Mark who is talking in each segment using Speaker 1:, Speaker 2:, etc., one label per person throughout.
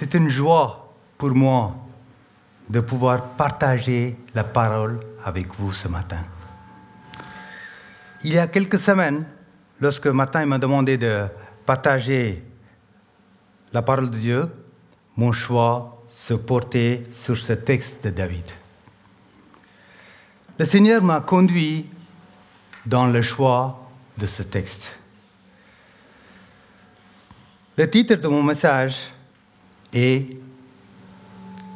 Speaker 1: C'est une joie pour moi de pouvoir partager la parole avec vous ce matin. Il y a quelques semaines, lorsque Martin m'a demandé de partager la parole de Dieu, mon choix se portait sur ce texte de David. Le Seigneur m'a conduit dans le choix de ce texte. Le titre de mon message et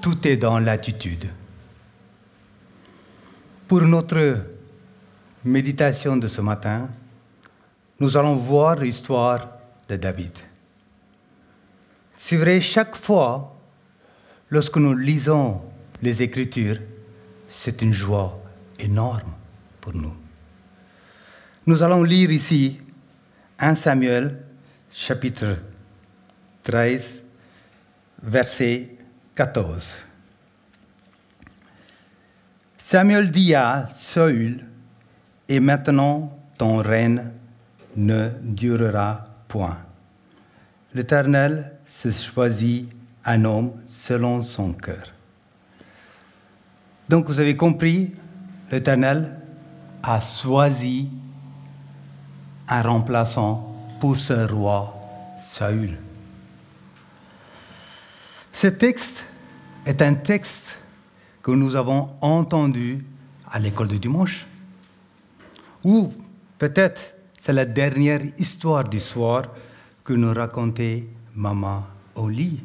Speaker 1: tout est dans l'attitude. Pour notre méditation de ce matin, nous allons voir l'histoire de David. C'est vrai, chaque fois, lorsque nous lisons les Écritures, c'est une joie énorme pour nous. Nous allons lire ici 1 Samuel, chapitre 13, verset 14. Samuel dit à Saül, et maintenant ton règne ne durera point. L'Éternel se choisit un homme selon son cœur. Donc vous avez compris, l'Éternel a choisi un remplaçant pour ce roi Saül. Ce texte est un texte que nous avons entendu à l'école de dimanche. Ou peut-être c'est la dernière histoire du soir que nous racontait maman au lit.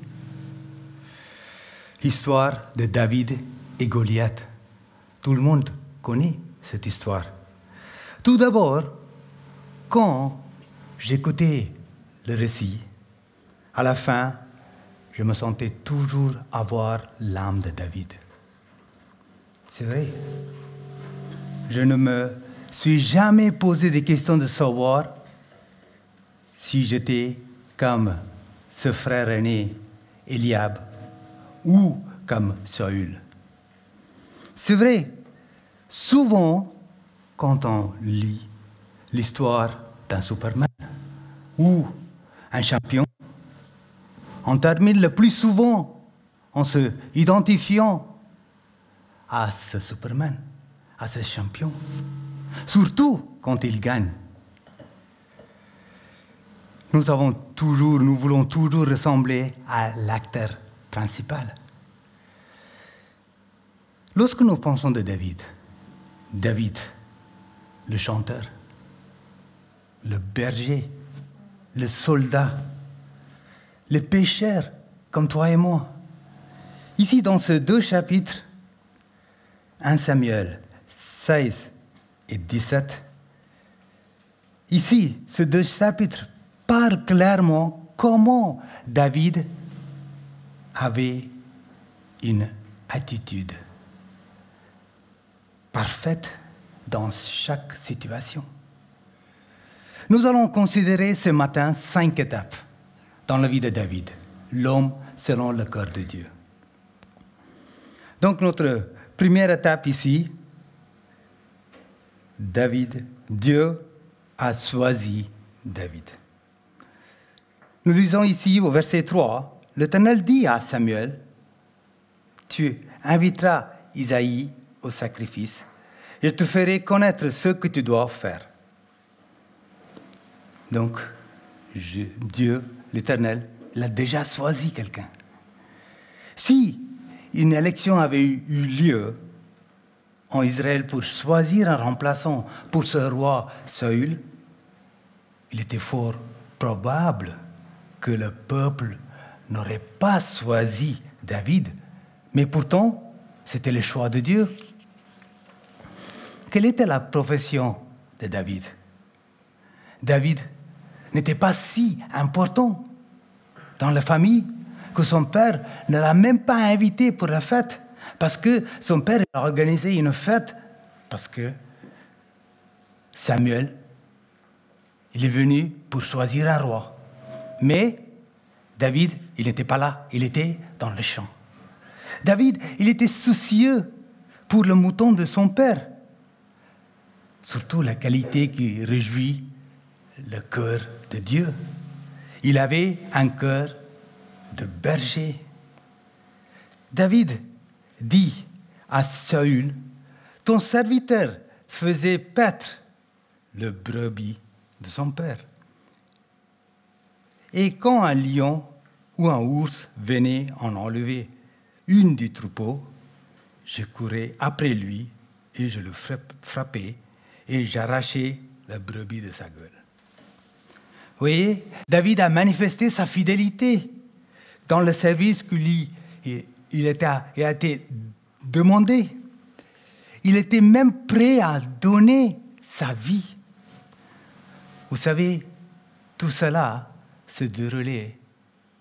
Speaker 1: L'histoire de David et Goliath. Tout le monde connaît cette histoire. Tout d'abord, quand j'écoutais le récit, à la fin, je me sentais toujours avoir l'âme de David. C'est vrai. Je ne me suis jamais posé des questions de savoir si j'étais comme ce frère aîné, Eliab, ou comme Saül. C'est vrai, souvent, quand on lit l'histoire d'un Superman ou un champion, on termine le plus souvent en se identifiant à ce Superman, à ce champion, surtout quand il gagne. Nous avons toujours, nous voulons toujours ressembler à l'acteur principal. Lorsque nous pensons de David, David, le chanteur, le berger, le soldat, les pécheurs comme toi et moi. Ici, dans ces deux chapitres, 1 Samuel 16 et 17, ici, ces deux chapitres parlent clairement comment David avait une attitude parfaite dans chaque situation. Nous allons considérer ce matin cinq étapes dans la vie de David, l'homme selon le cœur de Dieu. Donc notre première étape ici, David, Dieu a choisi David. Nous lisons ici au verset 3, l'Éternel dit à Samuel, tu inviteras Isaïe au sacrifice, je te ferai connaître ce que tu dois faire. Donc, Dieu l'Éternel, il a déjà choisi quelqu'un. Si une élection avait eu lieu en Israël pour choisir un remplaçant pour ce roi Saül, il était fort probable que le peuple n'aurait pas choisi David. Mais pourtant, c'était le choix de Dieu. Quelle était la profession de David? David n'était pas si important. dans la famille que son père ne l'a même pas invité pour la fête. Parce que son père a organisé une fête parce que Samuel, il est venu pour choisir un roi. Mais David, il n'était pas là, il était dans le champ. David, il était soucieux pour le mouton de son père. Surtout la qualité qui réjouit le cœur de Dieu. Il avait un cœur de berger. David dit à Saül, ton serviteur faisait paître le brebis de son père. Et quand un lion ou un ours venait en enlever une du troupeau, je courais après lui et je le frappais et j'arrachais la brebis de sa gueule. Vous voyez, David a manifesté sa fidélité dans le service que lui a été demandé. Il était même prêt à donner sa vie. Vous savez, tout cela se déroulait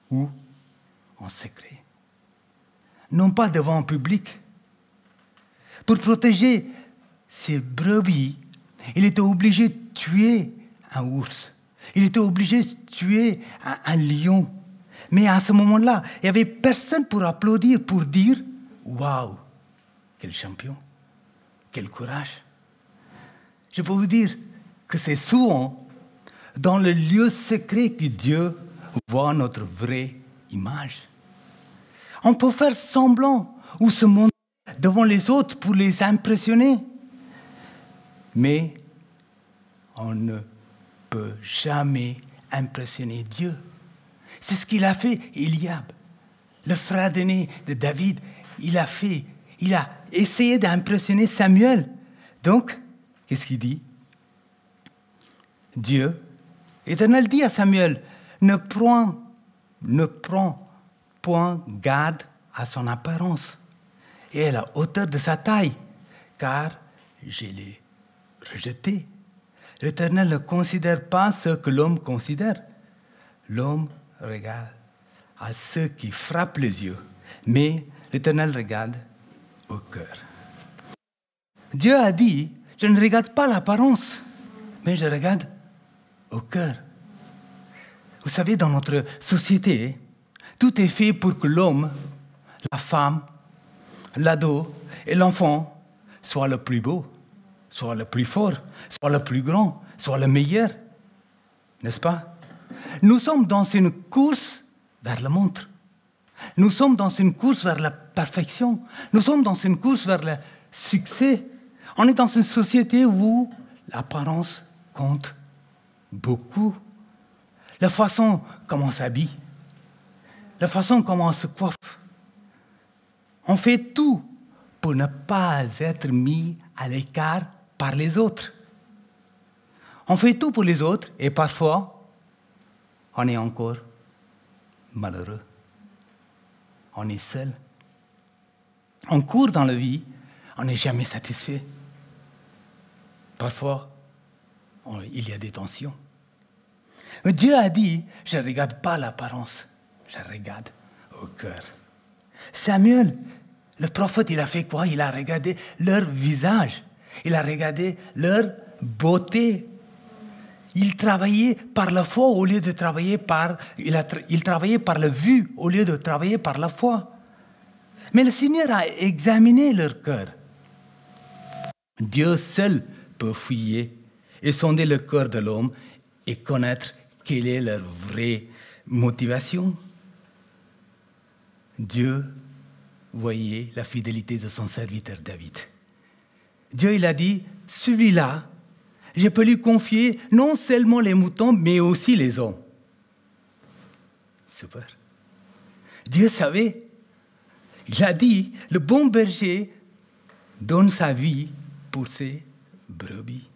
Speaker 1: où? En secret. Non pas devant un public. Pour protéger ses brebis, il était obligé de tuer un ours. Il était obligé de tuer un lion. Mais à ce moment-là, il n'y avait personne pour applaudir, pour dire Waouh, quel champion, quel courage. Je peux vous dire que c'est souvent dans le lieu secret que Dieu voit notre vraie image. On peut faire semblant ou se montrer devant les autres pour les impressionner, mais on ne peut jamais impressionner Dieu. C'est ce qu'il a fait Eliab. Le frère d'aîné de David, il a fait, il a essayé d'impressionner Samuel. Donc, qu'est-ce qu'il dit? Dieu, éternel dit à Samuel, ne prends, ne prends point garde à son apparence et à la hauteur de sa taille, car je l'ai rejeté. L'Éternel ne considère pas ce que l'homme considère. L'homme regarde à ceux qui frappent les yeux, mais l'Éternel regarde au cœur. Dieu a dit, je ne regarde pas l'apparence, mais je regarde au cœur. Vous savez, dans notre société, tout est fait pour que l'homme, la femme, l'ado et l'enfant soient le plus beau, soient le plus fort, soient le plus grand, soient le meilleur. N'est-ce pas? Nous sommes dans une course vers le montre. Nous sommes dans une course vers la perfection. Nous sommes dans une course vers le succès. On est dans une société où l'apparence compte beaucoup. La façon comment on s'habille, la façon comment on se coiffe. On fait tout pour ne pas être mis à l'écart par les autres. On fait tout pour les autres et parfois on est encore malheureux. On est seul. On court dans la vie, on n'est jamais satisfait. Parfois, il y a des tensions. Mais Dieu a dit, je ne regarde pas l'apparence, je regarde au cœur. Samuel, le prophète, il a fait quoi? Il a regardé leur visage, il a regardé leur beauté, il travaillait par la foi au lieu de travailler par... La vue au lieu de travailler par la foi. Mais le Seigneur a examiné leur cœur. Dieu seul peut fouiller et sonder le cœur de l'homme et connaître quelle est leur vraie motivation. Dieu voyait la fidélité de son serviteur David. Dieu, il a dit, celui-là, je peux lui confier non seulement les moutons, mais aussi les hommes. Super. Dieu savait. Il a dit, le bon berger donne sa vie pour ses brebis.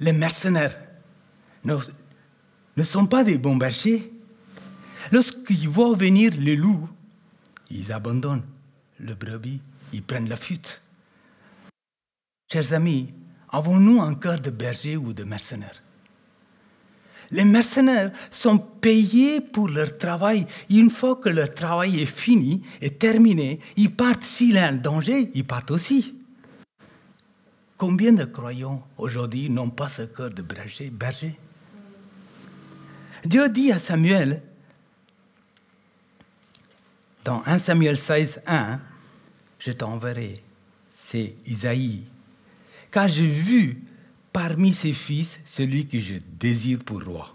Speaker 1: Les mercenaires ne, ne sont pas des bons bergers. Lorsqu'ils voient venir les loups, ils abandonnent le brebis, ils prennent la fuite. Chers amis, Avons-nous un cœur de berger ou de mercenaire? Les mercenaires sont payés pour leur travail. Une fois que leur travail est fini et terminé, ils partent. S'il y a un danger, ils partent aussi. Combien de croyants aujourd'hui n'ont pas ce cœur de berger, berger? Dieu dit à Samuel, dans 1 Samuel 16, 1, je t'enverrai, c'est Isaïe, car j'ai vu parmi ses fils celui que je désire pour roi.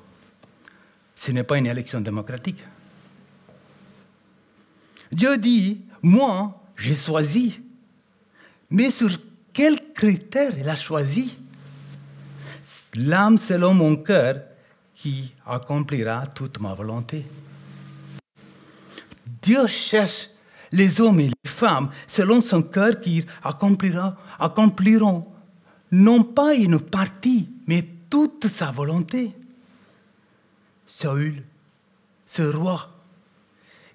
Speaker 1: Ce n'est pas une élection démocratique. Dieu dit, moi, j'ai choisi. Mais sur quels critères il a choisi? L'âme selon mon cœur qui accomplira toute ma volonté. Dieu cherche les hommes et les femmes selon son cœur qui accompliront non pas une partie, mais toute sa volonté. Saül, ce roi,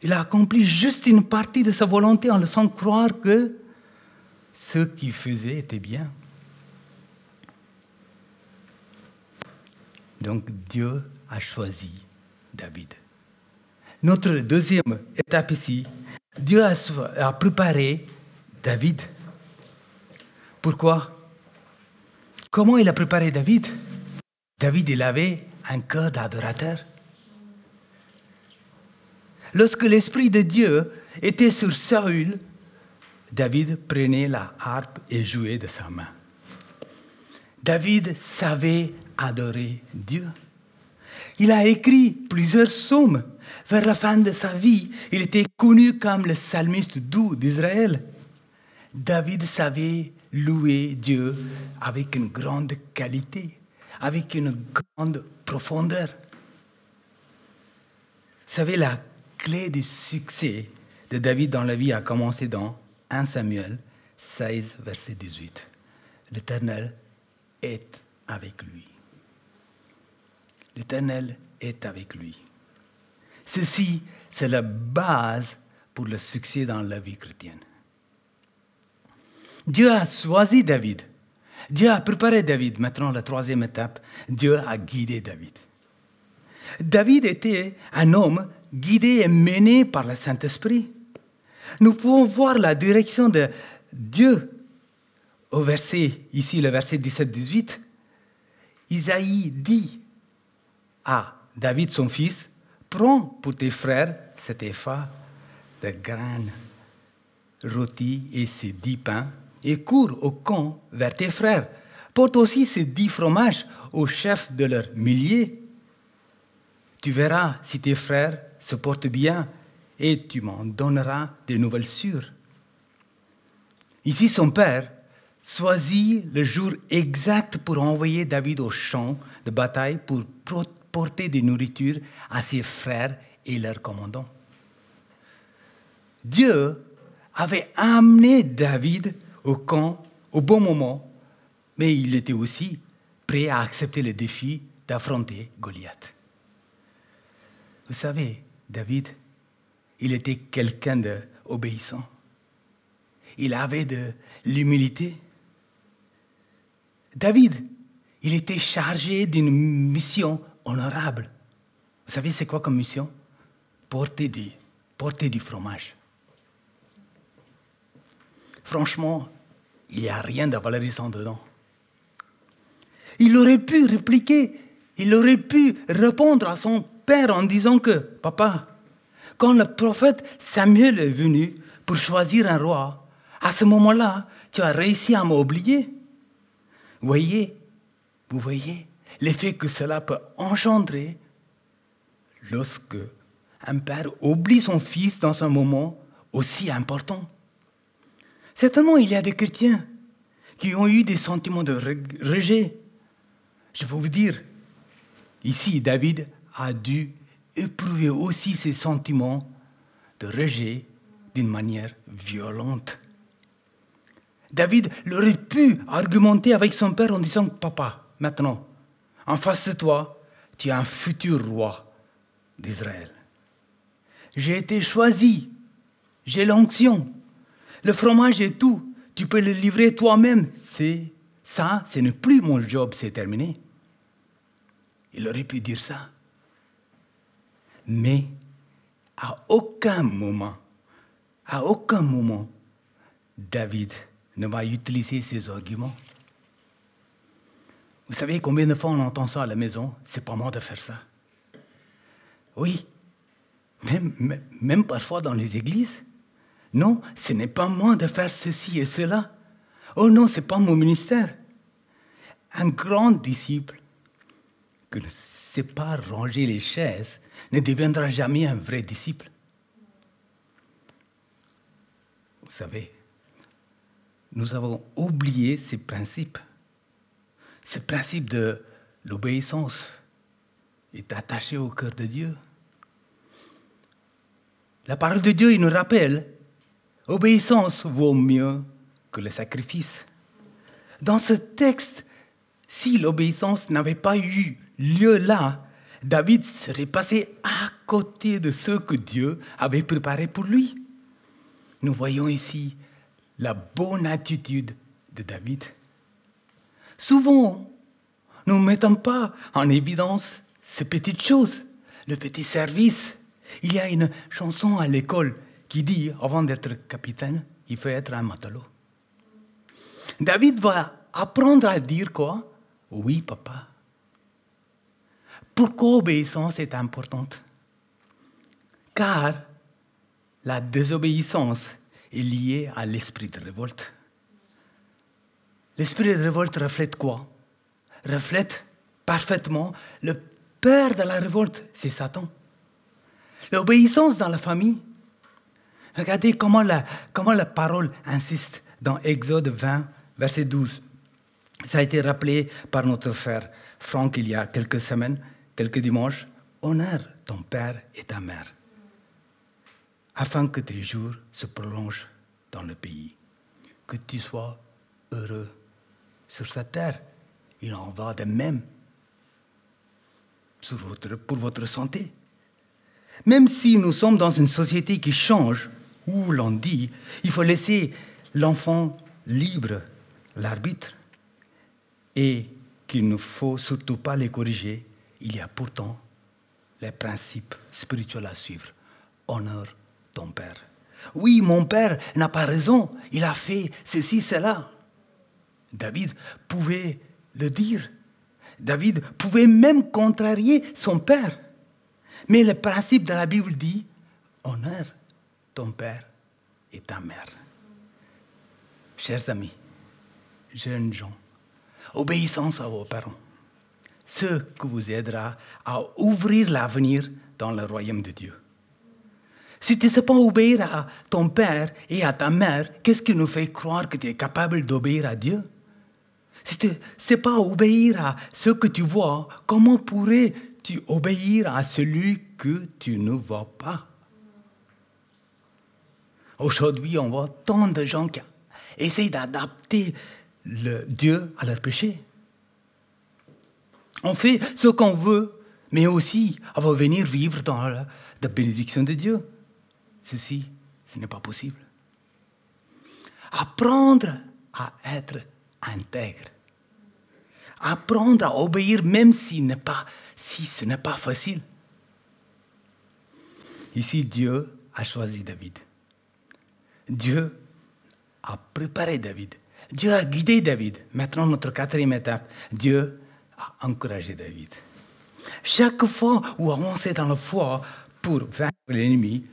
Speaker 1: il a accompli juste une partie de sa volonté en laissant croire que ce qu'il faisait était bien. Donc Dieu a choisi David. Notre deuxième étape ici, Dieu a, préparé David. Pourquoi? Comment il a préparé David? David, il avait un cœur d'adorateur. Lorsque l'Esprit de Dieu était sur Saül, David prenait la harpe et jouait de sa main. David savait adorer Dieu. Il a écrit plusieurs psaumes. Vers la fin de sa vie, il était connu comme le psalmiste doux d'Israël. David savait louer Dieu avec une grande qualité, avec une grande profondeur. Vous savez, la clé du succès de David dans la vie a commencé dans 1 Samuel 16, verset 18. L'Éternel est avec lui. L'Éternel est avec lui. Ceci, c'est la base pour le succès dans la vie chrétienne. Dieu a choisi David. Dieu a préparé David. Maintenant, la troisième étape, Dieu a guidé David. David était un homme guidé et mené par le Saint-Esprit. Nous pouvons voir la direction de Dieu au verset, ici le verset 17-18. Isaïe dit à David, son fils, prends pour tes frères cet effa de graines rôti et ces dix pains et cours au camp vers tes frères. Porte aussi ces dix fromages au chef de leurs milliers. Tu verras si tes frères se portent bien et tu m'en donneras des nouvelles sûres. Ici, son père choisit le jour exact pour envoyer David au champ de bataille pour porter des nourritures à ses frères et leurs commandants. Dieu avait amené David au camp au bon moment, mais il était aussi prêt à accepter le défi d'affronter Goliath. Vous savez, David, il était quelqu'un d'obéissant. Il avait de l'humilité. David, il était chargé d'une mission honorable. Vous savez, c'est quoi comme mission? Porter du, porter du fromage. Franchement, il n'y a rien de valorisant dedans. Il aurait pu répliquer, il aurait pu répondre à son père en disant que, papa, quand le prophète Samuel est venu pour choisir un roi, à ce moment-là, tu as réussi à m'oublier. Voyez, vous voyez l'effet que cela peut engendrer lorsque un père oublie son fils dans un moment aussi important. Certainement, il y a des chrétiens qui ont eu des sentiments de rejet. Je vais vous dire, ici, David a dû éprouver aussi ces sentiments de rejet d'une manière violente. David aurait pu argumenter avec son père en disant, Papa, maintenant, en face de toi, tu es un futur roi d'Israël. J'ai été choisi, j'ai l'onction, le fromage et tout, tu peux le livrer toi-même. C'est ça, ce n'est plus mon job, c'est terminé. Il aurait pu dire ça. Mais à aucun moment, à aucun moment, David ne va utiliser ces arguments. Vous savez combien de fois on entend ça à la maison? C'est pas moi de faire ça. Oui, même parfois dans les églises. Non, ce n'est pas moi de faire ceci et cela. Oh non, ce n'est pas mon ministère. Un grand disciple qui ne sait pas ranger les chaises ne deviendra jamais un vrai disciple. Vous savez, nous avons oublié ces principes. Ce principe de l'obéissance est attaché au cœur de Dieu. La parole de Dieu, il nous rappelle, obéissance vaut mieux que le sacrifice. Dans ce texte, si l'obéissance n'avait pas eu lieu là, David serait passé à côté de ce que Dieu avait préparé pour lui. Nous voyons ici la bonne attitude de David. Souvent, nous ne mettons pas en évidence ces petites choses, le petit service. Il y a une chanson à l'école qui dit, avant d'être capitaine, il faut être un matelot. David va apprendre à dire quoi? Oui, papa. Pourquoi l'obéissance est importante? Car la désobéissance est liée à l'esprit de révolte. L'esprit de révolte reflète quoi? Reflète parfaitement le père de la révolte, c'est Satan. L'obéissance dans la famille. Regardez comment la, comment la parole insiste dans Exode 20, verset 12. Ça a été rappelé par notre frère Franck il y a quelques semaines, quelques dimanches. Honore ton père et ta mère, afin que tes jours se prolongent dans le pays, que tu sois heureux sur cette terre. Il en va de même pour votre santé. Même si nous sommes dans une société qui change, où l'on dit, il faut laisser l'enfant libre, l'arbitre, et qu'il ne faut surtout pas les corriger, il y a pourtant les principes spirituels à suivre. Honore ton père. Oui, mon père n'a pas raison, il a fait ceci, cela. David pouvait le dire. David pouvait même contrarier son père. Mais le principe de la Bible dit, honore ton père et ta mère. Chers amis, jeunes gens, obéissance à vos parents, ce qui vous aidera à ouvrir l'avenir dans le royaume de Dieu. Si tu ne sais pas obéir à ton père et à ta mère, qu'est-ce qui nous fait croire que tu es capable d'obéir à Dieu? Si tu ne sais pas obéir à ce que tu vois, comment pourrais-tu obéir à celui que tu ne vois pas? Aujourd'hui, on voit tant de gens qui essayent d'adapter Dieu à leur péché. On fait ce qu'on veut, mais aussi on va venir vivre dans la, bénédiction de Dieu. Ceci, ce n'est pas possible. Apprendre à être intègre. Apprendre à obéir même si ce n'est pas facile. Ici, Dieu a choisi David. Dieu a préparé David. Dieu a guidé David. Maintenant, notre quatrième étape, Dieu a encouragé David. Chaque fois où avancer dans la foi pour vaincre l'ennemi,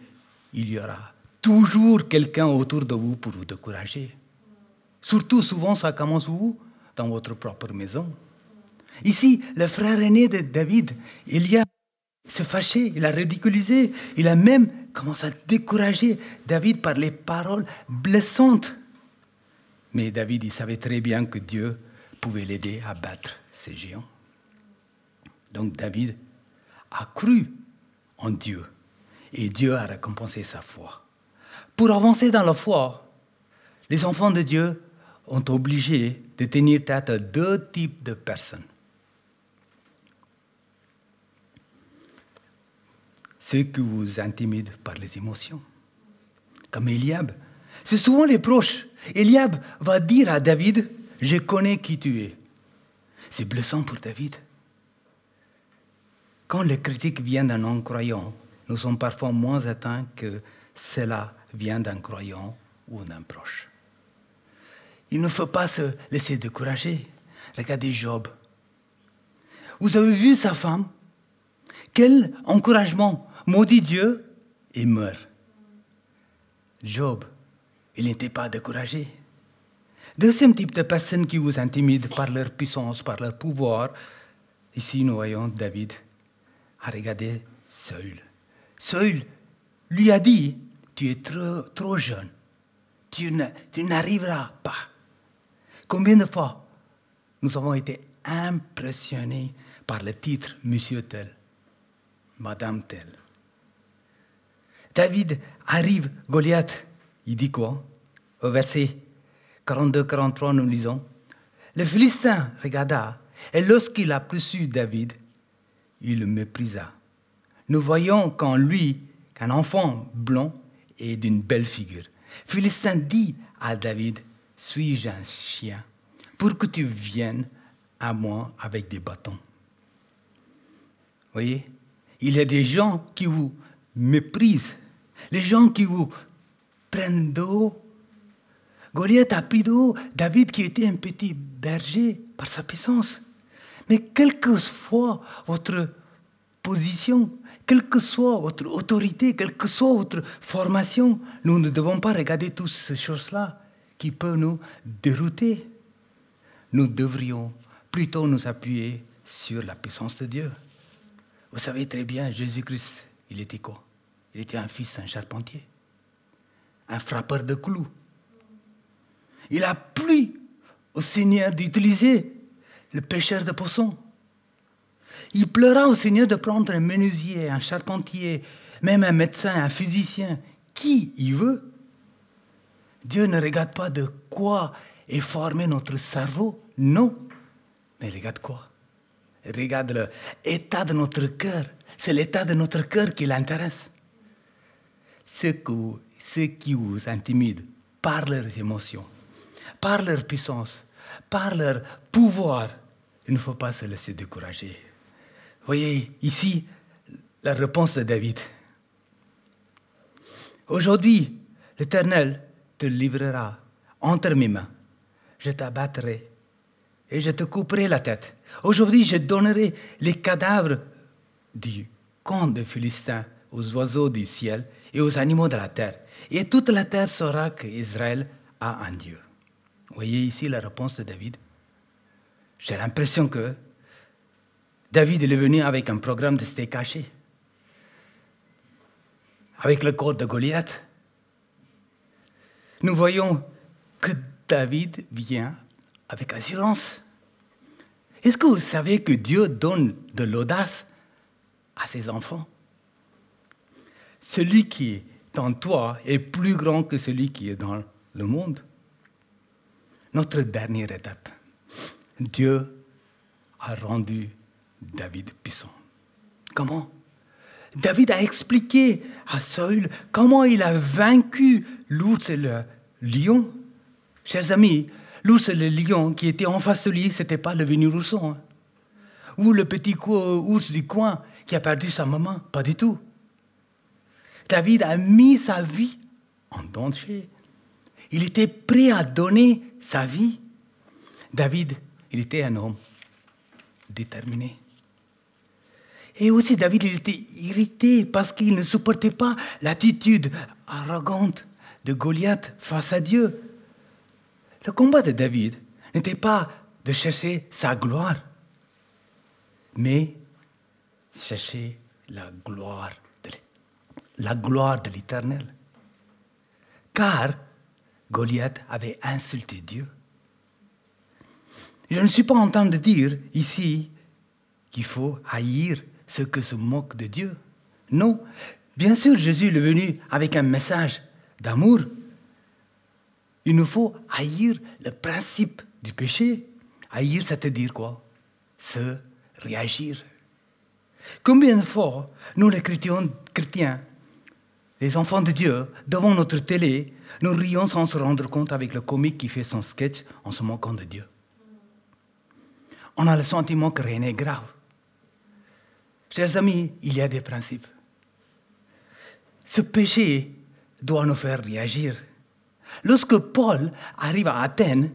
Speaker 1: il y aura toujours quelqu'un autour de vous pour vous décourager. Surtout, souvent, ça commence où? Dans votre propre maison. Ici, le frère aîné de David, il y a se fâché, il a ridiculisé, il a même commencé à décourager David par les paroles blessantes. Mais David, il savait très bien que Dieu pouvait l'aider à battre ces géants. Donc David a cru en Dieu et Dieu a récompensé sa foi. Pour avancer dans la foi, les enfants de Dieu ont obligé de tenir tête à deux types de personnes. Ceux qui vous intimident par les émotions, comme Eliab. C'est souvent les proches. Eliab va dire à David, je connais qui tu es. C'est blessant pour David. Quand les critiques viennent d'un non-croyant, nous sommes parfois moins atteints que cela vient d'un croyant ou d'un proche. Il ne faut pas se laisser décourager. Regardez Job. Vous avez vu sa femme? Quel encouragement Maudit Dieu et meurt. Job, il n'était pas découragé. Deuxième type de personnes qui vous intimident par leur puissance, par leur pouvoir. Ici, nous voyons David a regardé Saül. Saül lui a dit, tu es trop, trop jeune, tu n'arriveras pas. Combien de fois nous avons été impressionnés par le titre Monsieur tel, Madame tel. David arrive, Goliath, il dit quoi? Au verset 42-43, nous lisons. Le Philistin regarda, et lorsqu'il a su David, il le méprisa. Nous voyons qu'en lui, qu'un enfant blond et d'une belle figure. Philistin dit à David suis-je un chien? Pour que tu viennes à moi avec des bâtons. Voyez? Il y a des gens qui vous méprisent, les gens qui vous prennent d'eau. Goliath a pris d'eau, David qui était un petit berger par sa puissance. Mais quelle que soit votre position, quelle que soit votre autorité, quelle que soit votre formation, nous ne devons pas regarder toutes ces choses-là qui peut nous dérouter. Nous devrions plutôt nous appuyer sur la puissance de Dieu. Vous savez très bien, Jésus-Christ, il était quoi? Il était un fils d'un charpentier, un frappeur de clous. Il a plu au Seigneur d'utiliser le pêcheur de poissons. Il pleura au Seigneur de prendre un menuisier, un charpentier, même un médecin, un physicien, qui il veut, Dieu ne regarde pas de quoi est formé notre cerveau, non. Mais regarde quoi? Regarde l'état de notre cœur. C'est l'état de notre cœur qui l'intéresse. Ce, qui vous intimide par leurs émotions, par leur puissance, par leur pouvoir, il ne faut pas se laisser décourager. Voyez ici la réponse de David. Aujourd'hui, l'Éternel te livrera entre mes mains. Je t'abattrai et je te couperai la tête. Aujourd'hui, je donnerai les cadavres du camp des Philistins aux oiseaux du ciel et aux animaux de la terre. Et toute la terre saura qu'Israël a un Dieu. Voyez ici la réponse de David. J'ai l'impression que David est venu avec un programme de steak caché. Avec le corps de Goliath nous voyons que David vient avec assurance. Est-ce que vous savez que Dieu donne de l'audace à ses enfants? Celui qui est en toi est plus grand que celui qui est dans le monde. Notre dernière étape. Dieu a rendu David puissant. Comment? David a expliqué à Saül comment il a vaincu l'ours et le lion. Chers amis, l'ours et le lion qui étaient en face de lui, ce n'était pas le rousson. Hein. Ou le petit ours du coin qui a perdu sa maman. Pas du tout. David a mis sa vie en danger. Il était prêt à donner sa vie. David, il était un homme déterminé. Et aussi, David, il était irrité parce qu'il ne supportait pas l'attitude arrogante de Goliath face à Dieu. Le combat de David n'était pas de chercher sa gloire, mais chercher la gloire la gloire de l'Éternel. Car Goliath avait insulté Dieu. Je ne suis pas en train de dire ici qu'il faut haïr ceux qui se moquent de Dieu. Non. Bien sûr, Jésus est venu avec un message d'amour. Il nous faut haïr le principe du péché. Haïr, c'est-à-dire quoi? Se réagir. Combien de fois, nous les chrétiens, les enfants de Dieu, devant notre télé, nous rions sans se rendre compte avec le comique qui fait son sketch en se moquant de Dieu. On a le sentiment que rien n'est grave. Chers amis, il y a des principes. Ce péché doit nous faire réagir. Lorsque Paul arrive à Athènes,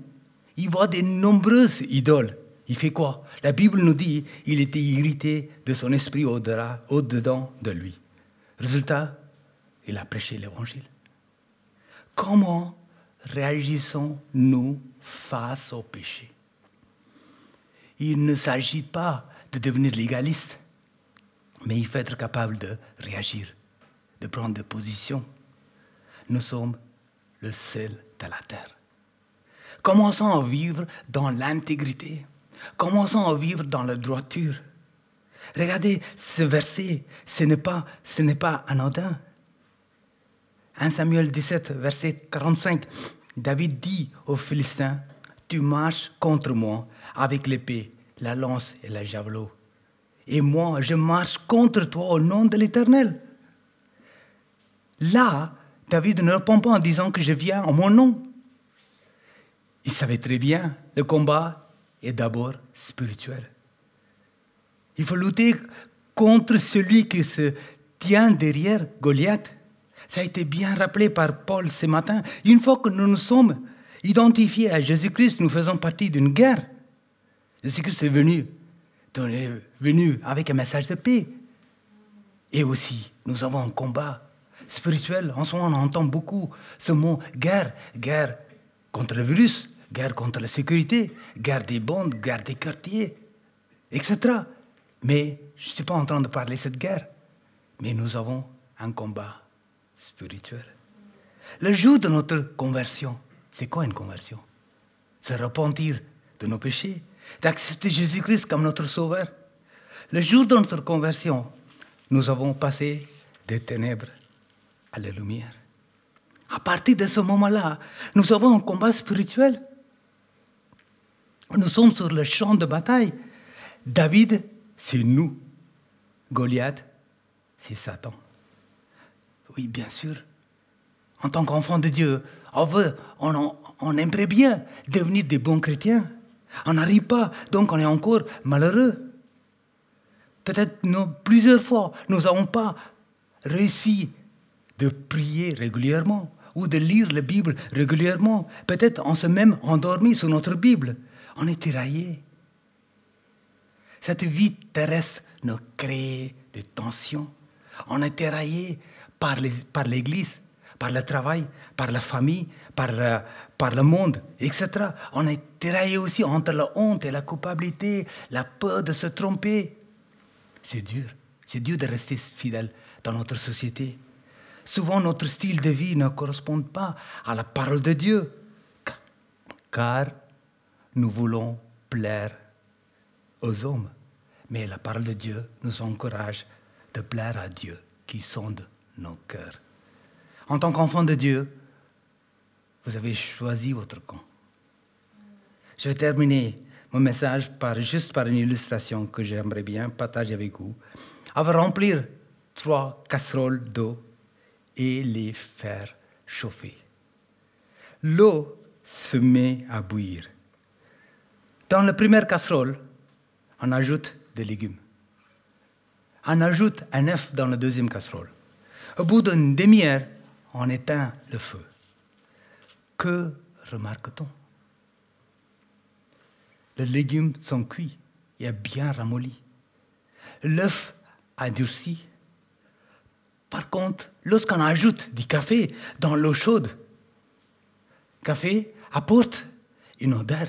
Speaker 1: il voit de nombreuses idoles. Il fait quoi? La Bible nous dit il était irrité de son esprit au-dedans de lui. Résultat, il a prêché l'évangile. Comment réagissons-nous face au péché? Il ne s'agit pas de devenir légaliste, mais il faut être capable de réagir, de prendre des positions. Nous sommes le seul de la terre. Commençons à vivre dans l'intégrité. Commençons à vivre dans la droiture. Regardez ce verset, ce n'est pas, ce n'est pas anodin. 1 Samuel 17, verset 45, David dit aux Philistins, Tu marches contre moi avec l'épée, la lance et la javelot. Et moi, je marche contre toi au nom de l'Éternel. Là, David ne répond pas en disant que je viens en mon nom. Il savait très bien, le combat est d'abord spirituel. Il faut lutter contre celui qui se tient derrière Goliath. Ça a été bien rappelé par Paul ce matin. Une fois que nous nous sommes identifiés à Jésus-Christ, nous faisons partie d'une guerre. Jésus-Christ est venu, est venu avec un message de paix. Et aussi, nous avons un combat spirituel. En ce moment, on entend beaucoup ce mot guerre, guerre contre le virus, guerre contre la sécurité, guerre des bandes, guerre des quartiers, etc. Mais je ne suis pas en train de parler de cette guerre. Mais nous avons un combat spirituel. Le jour de notre conversion, c'est quoi une conversion? Se repentir de nos péchés, d'accepter Jésus-Christ comme notre sauveur. Le jour de notre conversion, nous avons passé des ténèbres à la lumière. À partir de ce moment-là, nous avons un combat spirituel. Nous sommes sur le champ de bataille. David, c'est nous. Goliath, c'est Satan. Oui, bien sûr. En tant qu'enfant de Dieu, on, veut, on, aimerait bien devenir des bons chrétiens. On n'arrive pas, donc on est encore malheureux. Peut-être plusieurs fois, nous n'avons pas réussi de prier régulièrement ou de lire la Bible régulièrement. Peut-être on s'est même endormi sur notre Bible. On est tiraillé. Cette vie terrestre nous crée des tensions. On est tiraillé par l'Église, par, le travail, par la famille, par, par le monde, etc. On est tiraillé aussi entre la honte et la culpabilité, la peur de se tromper. C'est dur. C'est dur de rester fidèle dans notre société. Souvent, notre style de vie ne correspond pas à la parole de Dieu, car nous voulons plaire aux hommes. Mais la parole de Dieu nous encourage de plaire à Dieu qui sonde nos cœurs. En tant qu'enfant de Dieu, vous avez choisi votre camp. Je vais terminer mon message par, juste par une illustration que j'aimerais bien partager avec vous. Avant remplir trois casseroles d'eau et les faire chauffer. L'eau se met à bouillir. Dans la première casserole, on ajoute des légumes. On ajoute un œuf dans la deuxième casserole. Au bout d'une demi-heure, on éteint le feu. Que remarque-t-on? Les légumes sont cuits et bien ramollis. L'œuf a durci par contre, lorsqu'on ajoute du café dans l'eau chaude, café apporte une odeur,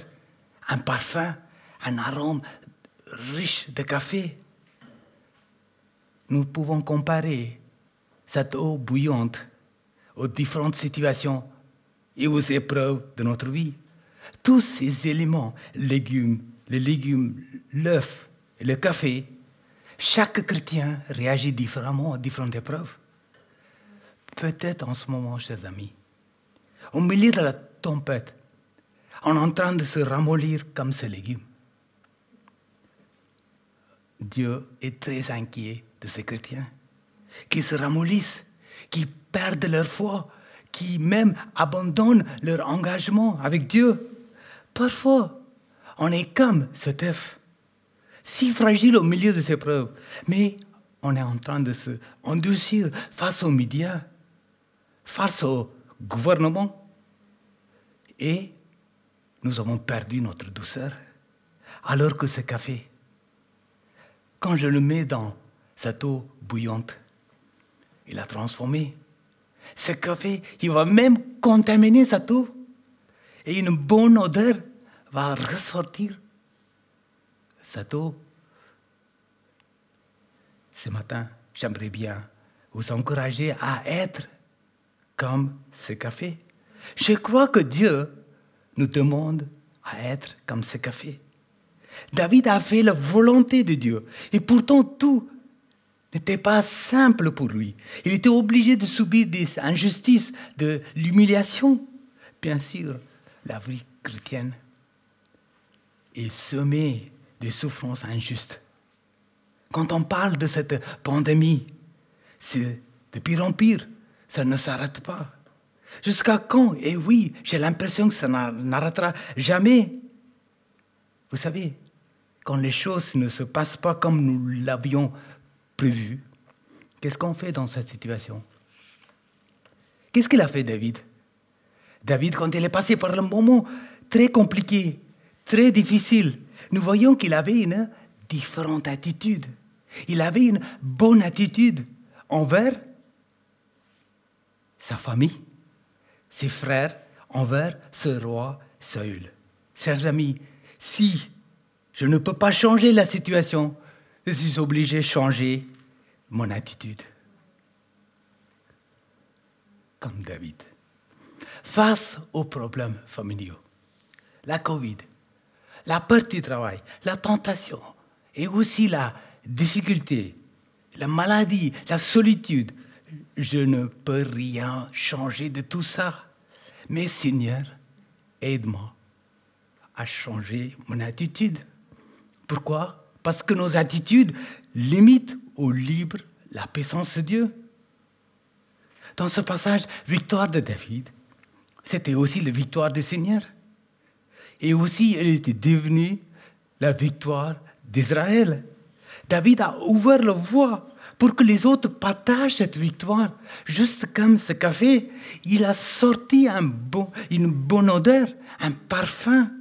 Speaker 1: un parfum, un arôme riche de café. Nous pouvons comparer cette eau bouillante aux différentes situations et aux épreuves de notre vie. Tous ces éléments, légumes, les légumes, l'œuf le café, chaque chrétien réagit différemment à différentes épreuves. Peut-être en ce moment, chers amis, au milieu de la tempête, on en train de se ramollir comme ces légumes. Dieu est très inquiet de ces chrétiens qui se ramollissent, qui perdent leur foi, qui même abandonnent leur engagement avec Dieu. Parfois, on est comme ce œuf si fragile au milieu de ces preuves. Mais on est en train de se endurcir face aux médias, face au gouvernement. Et nous avons perdu notre douceur. Alors que ce café, quand je le mets dans cette eau bouillante, il a transformé. Ce café, il va même contaminer cette eau. Et une bonne odeur va ressortir. Cette eau. Ce matin, j'aimerais bien vous encourager à être comme ce café. Je crois que Dieu nous demande à être comme ce café. David a fait la volonté de Dieu. Et pourtant, tout n'était pas simple pour lui. Il était obligé de subir des injustices, de l'humiliation. Bien sûr, la vie chrétienne est semée de souffrances injustes. Quand on parle de cette pandémie, c'est de pire en pire. Ça ne s'arrête pas. Jusqu'à quand? Et oui, j'ai l'impression que ça n'arrêtera jamais. Vous savez, quand les choses ne se passent pas comme nous l'avions prévu, qu'est-ce qu'on fait dans cette situation? Qu'est-ce qu'il a fait David? David, quand il est passé par un moment très compliqué, très difficile, nous voyons qu'il avait une différente attitude. Il avait une bonne attitude envers sa famille, ses frères, envers ce roi Saül. Chers amis, si je ne peux pas changer la situation, je suis obligé de changer mon attitude. Comme David. Face aux problèmes familiaux, la Covid, la perte du travail, la tentation et aussi la difficulté, la maladie, la solitude, je ne peux rien changer de tout ça. Mais Seigneur, aide-moi à changer mon attitude. Pourquoi? Parce que nos attitudes limitent au libre la puissance de Dieu. Dans ce passage, victoire de David, c'était aussi la victoire du Seigneur. Et aussi, elle était devenue la victoire d'Israël. David a ouvert la voie pour que les autres partagent cette victoire. Juste comme ce café, il a sorti une bonne odeur, un parfum.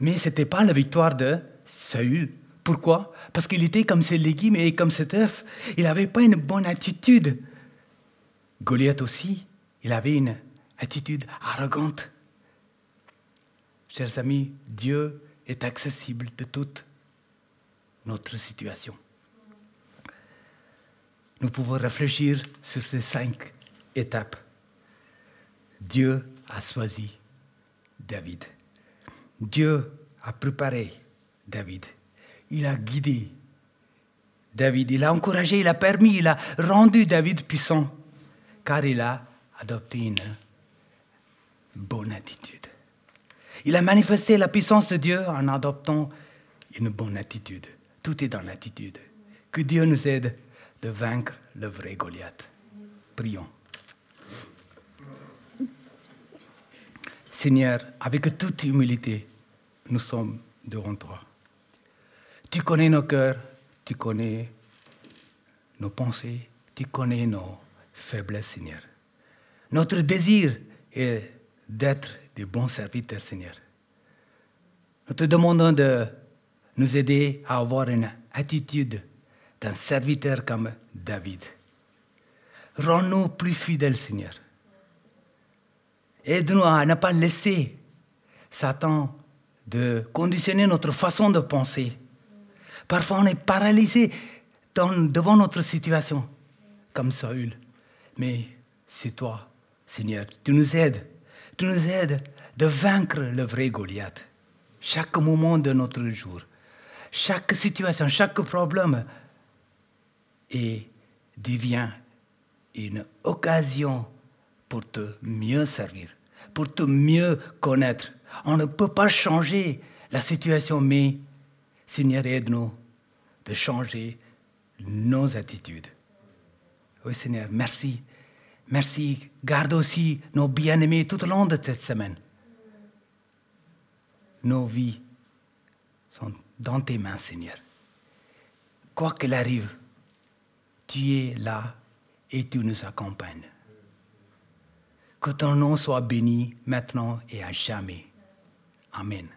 Speaker 1: Mais ce n'était pas la victoire de Saül. Pourquoi? Parce qu'il était comme ces légumes et comme cet œuf. Il n'avait pas une bonne attitude. Goliath aussi, il avait une attitude arrogante. Chers amis, Dieu est accessible de toute notre situation. Nous pouvons réfléchir sur ces cinq étapes. Dieu a choisi David. Dieu a préparé David. Il a guidé David. Il a encouragé, il a permis, il a rendu David puissant, car il a adopté une bonne attitude. Il a manifesté la puissance de Dieu en adoptant une bonne attitude. Tout est dans l'attitude. Que Dieu nous aide de vaincre le vrai Goliath. Prions. Seigneur, avec toute humilité, nous sommes devant toi. Tu connais nos cœurs, tu connais nos pensées, tu connais nos faiblesses, Seigneur. Notre désir est d'être des bons serviteurs, Seigneur. Nous te demandons de nous aider à avoir une attitude d'un serviteur comme David. Rends-nous plus fidèles, Seigneur. Aide-nous à ne pas laisser Satan de conditionner notre façon de penser. Parfois, on est paralysé devant notre situation, comme Saül. Mais c'est toi, Seigneur. Tu nous aides. Tu nous aides de vaincre le vrai Goliath. Chaque moment de notre jour, chaque situation, chaque problème et devient une occasion pour te mieux servir, pour te mieux connaître. On ne peut pas changer la situation, mais Seigneur, aide-nous de changer nos attitudes. Oui, Seigneur, merci. Merci. Garde aussi nos bien-aimés tout au long de cette semaine. Nos vies sont dans tes mains, Seigneur. quoi qu'il arrive, tu es là et tu nous accompagnes. Que ton nom soit béni maintenant et à jamais. Amen.